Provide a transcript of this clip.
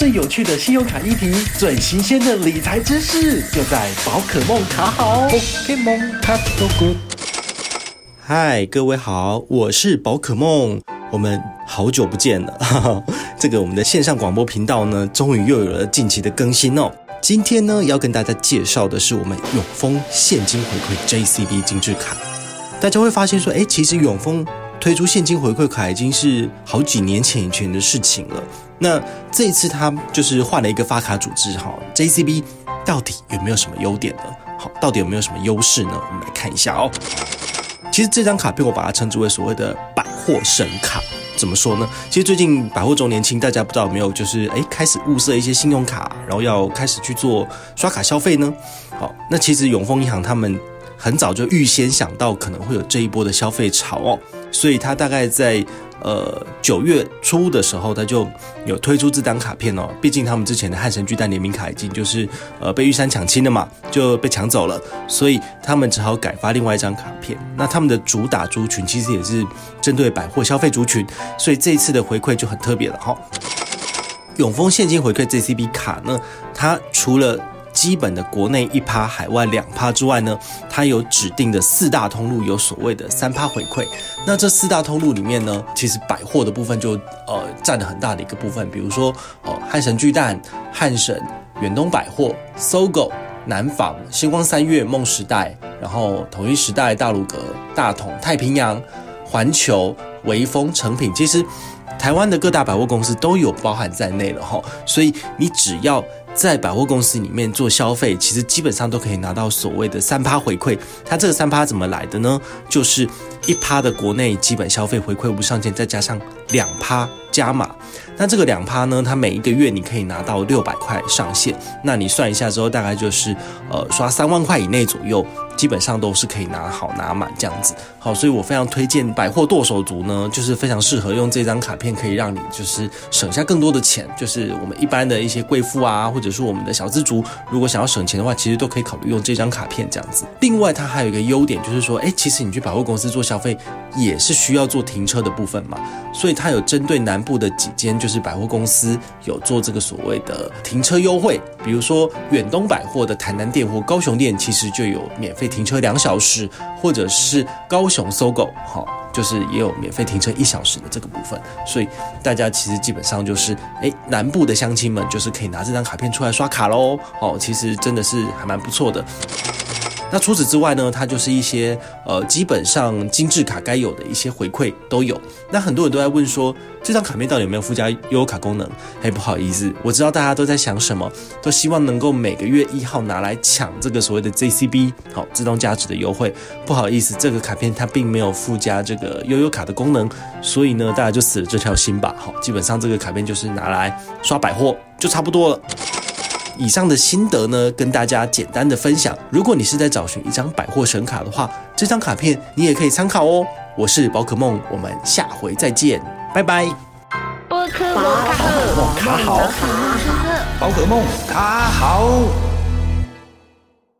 最有趣的信用卡议题，最新鲜的理财知识，就在宝可梦卡好。Pokemon 卡 so good。嗨，各位好，我是宝可梦，我们好久不见了。哈哈，这个我们的线上广播频道呢，终于又有了近期的更新哦。今天呢，要跟大家介绍的是我们永丰现金回馈 JCB 精致卡。大家会发现说，哎，其实永丰推出现金回馈卡已经是好几年前以前的事情了。那这一次他就是换了一个发卡组织，哈，JCB 到底有没有什么优点呢？好，到底有没有什么优势呢？我们来看一下哦。其实这张卡片我把它称之为所谓的百货神卡。怎么说呢？其实最近百货周年庆，大家不知道有没有就是哎开始物色一些信用卡，然后要开始去做刷卡消费呢？好，那其实永丰银行他们很早就预先想到可能会有这一波的消费潮哦，所以他大概在。呃，九月初的时候，他就有推出这张卡片哦。毕竟他们之前的汉神巨蛋联名卡已经就是呃被玉山抢亲了嘛，就被抢走了，所以他们只好改发另外一张卡片。那他们的主打族群其实也是针对百货消费族群，所以这一次的回馈就很特别了哈。永丰现金回馈 JCB 卡呢，它除了基本的国内一趴，海外两趴之外呢，它有指定的四大通路，有所谓的三趴回馈。那这四大通路里面呢，其实百货的部分就呃占了很大的一个部分，比如说哦汉神巨蛋、汉神、远东百货、搜狗、南纺、星光三月、梦时代，然后统一时代、大鲁阁、大统、太平洋、环球、微风、成品，其实台湾的各大百货公司都有包含在内了哈。所以你只要在百货公司里面做消费，其实基本上都可以拿到所谓的三趴回馈。它这个三趴怎么来的呢？就是一趴的国内基本消费回馈无上限，再加上两趴加码。那这个两趴呢，它每一个月你可以拿到六百块上限。那你算一下之后，大概就是呃刷三万块以内左右。基本上都是可以拿好拿满这样子，好，所以我非常推荐百货剁手族呢，就是非常适合用这张卡片，可以让你就是省下更多的钱。就是我们一般的一些贵妇啊，或者是我们的小资族，如果想要省钱的话，其实都可以考虑用这张卡片这样子。另外，它还有一个优点，就是说，哎，其实你去百货公司做消费也是需要做停车的部分嘛，所以它有针对南部的几间就是百货公司有做这个所谓的停车优惠，比如说远东百货的台南店或高雄店，其实就有免费。停车两小时，或者是高雄搜狗，好，就是也有免费停车一小时的这个部分，所以大家其实基本上就是，哎，南部的乡亲们就是可以拿这张卡片出来刷卡喽，哦，其实真的是还蛮不错的。那除此之外呢，它就是一些呃，基本上精致卡该有的一些回馈都有。那很多人都在问说，这张卡片到底有没有附加悠游卡功能？嘿，不好意思，我知道大家都在想什么，都希望能够每个月一号拿来抢这个所谓的 JCB 好自动加值的优惠。不好意思，这个卡片它并没有附加这个悠游卡的功能，所以呢，大家就死了这条心吧。好，基本上这个卡片就是拿来刷百货就差不多了。以上的心得呢，跟大家简单的分享。如果你是在找寻一张百货神卡的话，这张卡片你也可以参考哦。我是宝可梦，我们下回再见，拜拜。宝可梦卡好，宝可梦卡好。